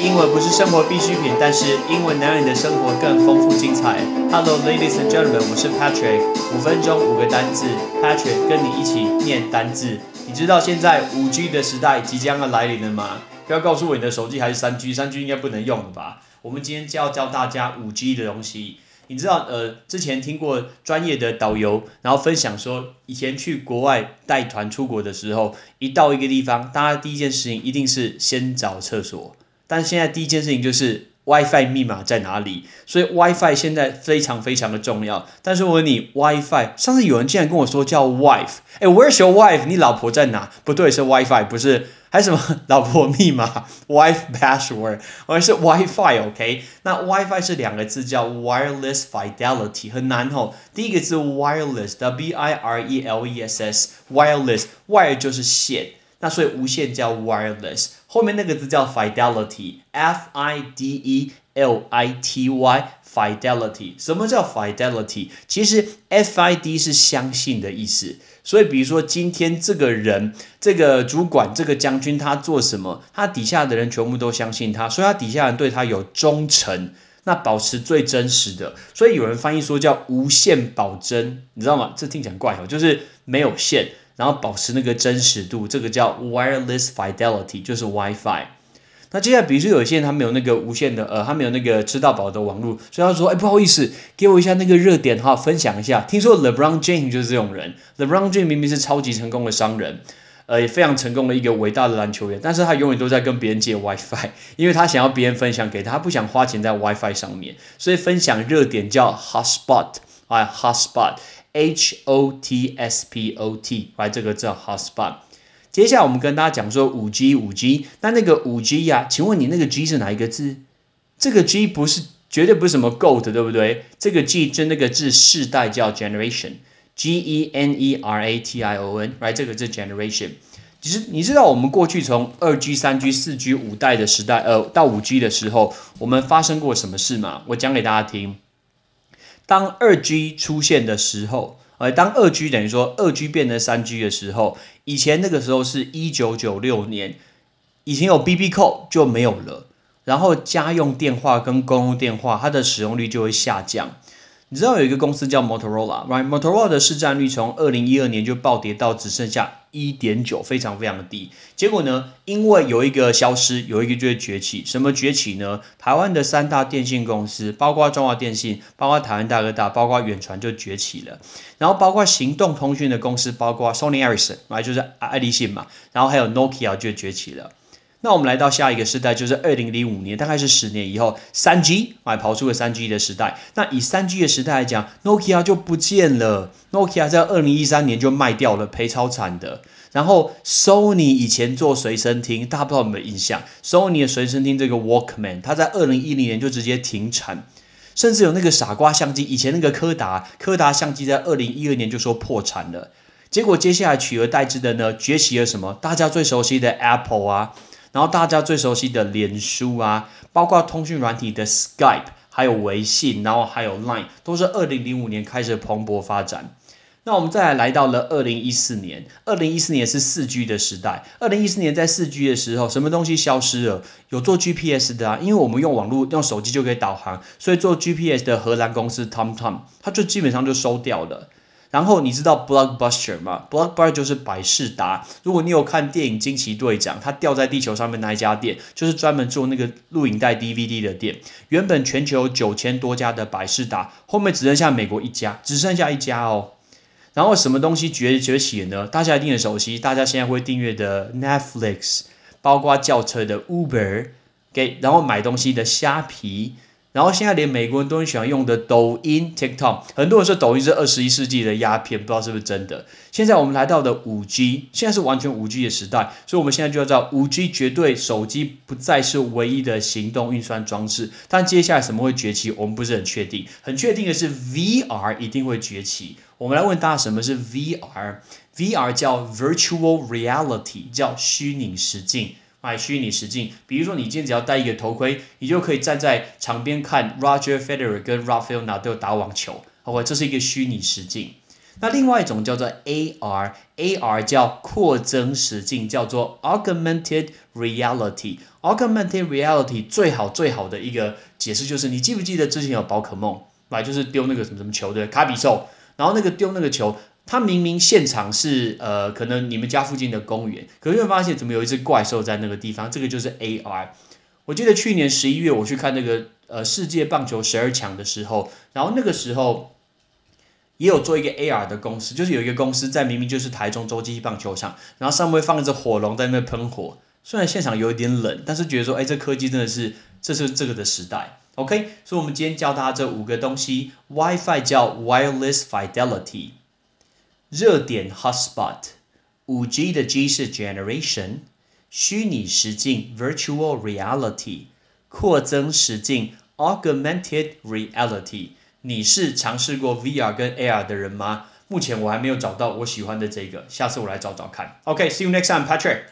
英文不是生活必需品，但是英文能让你的生活更丰富精彩。Hello, ladies and gentlemen，我是 Patrick。五分钟五个单字，Patrick 跟你一起念单字。你知道现在五 G 的时代即将要来临了吗？不要告诉我你的手机还是三 G，三 G 应该不能用了吧？我们今天就要教大家五 G 的东西。你知道，呃，之前听过专业的导游，然后分享说，以前去国外带团出国的时候，一到一个地方，大家第一件事情一定是先找厕所。但现在第一件事情就是 WiFi 密码在哪里，所以 WiFi 现在非常非常的重要。但是我问你，WiFi 上次有人竟然跟我说叫 wife，哎，Where's your wife？你老婆在哪？不对，是 WiFi，不是，还什么老婆密码？Wife password，而是 WiFi，OK？那 WiFi 是两个字，叫 wireless fidelity，很难哦。第一个字 wireless，W I R E L E S S，wireless，wire 就是线。那所以无线叫 wireless，后面那个字叫 fidelity，f i d e l i t y，fidelity。什么叫 fidelity？其实 f i d 是相信的意思。所以比如说今天这个人，这个主管，这个将军，他做什么，他底下的人全部都相信他，所以他底下人对他有忠诚，那保持最真实的。所以有人翻译说叫无限保真，你知道吗？这听起来怪哦，就是没有线。然后保持那个真实度，这个叫 wireless fidelity，就是 WiFi。那接下来，比如说有些人他没有那个无线的，呃，他没有那个吃到饱的网络，所以他说，哎，不好意思，给我一下那个热点哈，分享一下。听说 LeBron James 就是这种人，LeBron James 明明是超级成功的商人，呃，也非常成功的一个伟大的篮球员，但是他永远都在跟别人借 WiFi，因为他想要别人分享给他，他不想花钱在 WiFi 上面，所以分享热点叫 hotspot，啊，hotspot。H O T S P O T，来这个叫 hotspot。接下来我们跟大家讲说五 G，五 G，那那个五 G 呀，请问你那个 G 是哪一个字？这个 G 不是绝对不是什么 GOAT，对不对？这个 G 就那个字世代叫 generation，G E N E R A T I O N，来这个字 generation。其实你知道我们过去从二 G、三 G、四 G 五代的时代，呃，到五 G 的时候，我们发生过什么事吗？我讲给大家听。当二 G 出现的时候，呃，当二 G 等于说二 G 变成三 G 的时候，以前那个时候是一九九六年，以前有 BB 扣就没有了，然后家用电话跟公用电话它的使用率就会下降。你知道有一个公司叫 Motorola，right？Motorola 的市占率从二零一二年就暴跌到只剩下一点九，非常非常的低。结果呢，因为有一个消失，有一个就会崛起。什么崛起呢？台湾的三大电信公司，包括中华电信，包括台湾大哥大，包括远传就崛起了。然后包括行动通讯的公司，包括 Sony Ericsson，right？就是爱立信嘛。然后还有 Nokia 就崛起了。那我们来到下一个时代，就是二零零五年，大概是十年以后，三 G 啊跑出了三 G 的时代。那以三 G 的时代来讲，Nokia 就不见了，Nokia 在二零一三年就卖掉了，赔超惨的。然后 Sony 以前做随身听，大家不知道有没有印象？Sony 的随身听这个 Walkman，它在二零一零年就直接停产，甚至有那个傻瓜相机，以前那个柯达，柯达相机在二零一二年就说破产了。结果接下来取而代之的呢，崛起了什么？大家最熟悉的 Apple 啊。然后大家最熟悉的脸书啊，包括通讯软体的 Skype，还有微信，然后还有 Line，都是二零零五年开始蓬勃发展。那我们再来来到了二零一四年，二零一四年是四 G 的时代。二零一四年在四 G 的时候，什么东西消失了？有做 GPS 的啊，因为我们用网络用手机就可以导航，所以做 GPS 的荷兰公司 TomTom，它就基本上就收掉了。然后你知道 Blockbuster 吗？Blockbuster 就是百事达。如果你有看电影《惊奇队长》，它掉在地球上面那一家店，就是专门做那个录影带 DVD 的店。原本全球九千多家的百事达，后面只剩下美国一家，只剩下一家哦。然后什么东西崛崛起呢？大家一定很熟悉，大家现在会订阅的 Netflix，包括轿车的 Uber，给然后买东西的虾皮。然后现在连美国人都很喜欢用的抖音 TikTok，很多人说抖音是二十一世纪的鸦片，不知道是不是真的。现在我们来到的五 G，现在是完全五 G 的时代，所以我们现在就要知道五 G 绝对手机不再是唯一的行动运算装置。但接下来什么会崛起，我们不是很确定。很确定的是 VR 一定会崛起。我们来问大家什么是 VR？VR 叫 Virtual Reality，叫虚拟实境。买虚拟实境，比如说你今天只要戴一个头盔，你就可以站在场边看 Roger Federer 跟 Rafael Nadal 打网球，OK，？这是一个虚拟实境。那另外一种叫做 AR，AR 叫扩增实境，叫做 Augmented Reality。Augmented Reality 最好最好的一个解释就是，你记不记得之前有宝可梦，来就是丢那个什么什么球的卡比兽，然后那个丢那个球，它明明现场是呃可能你们家附近的公园，可是会发现怎么有一只怪兽在那个地方，这个就是 AR。我记得去年十一月我去看那个呃世界棒球十二强的时候，然后那个时候。也有做一个 AR 的公司，就是有一个公司在明明就是台中洲际棒球场，然后上面放着火龙在那喷火。虽然现场有一点冷，但是觉得说，哎，这科技真的是，这是这个的时代。OK，所以我们今天教大家这五个东西：WiFi 叫 Wireless Fidelity，热点 Hotspot，五 G 的 G 是 Generation，虚拟实境 Virtual Reality，扩增实境 Augmented Reality。你是尝试过 VR 跟 AR 的人吗？目前我还没有找到我喜欢的这个，下次我来找找看。OK，see you next time, Patrick.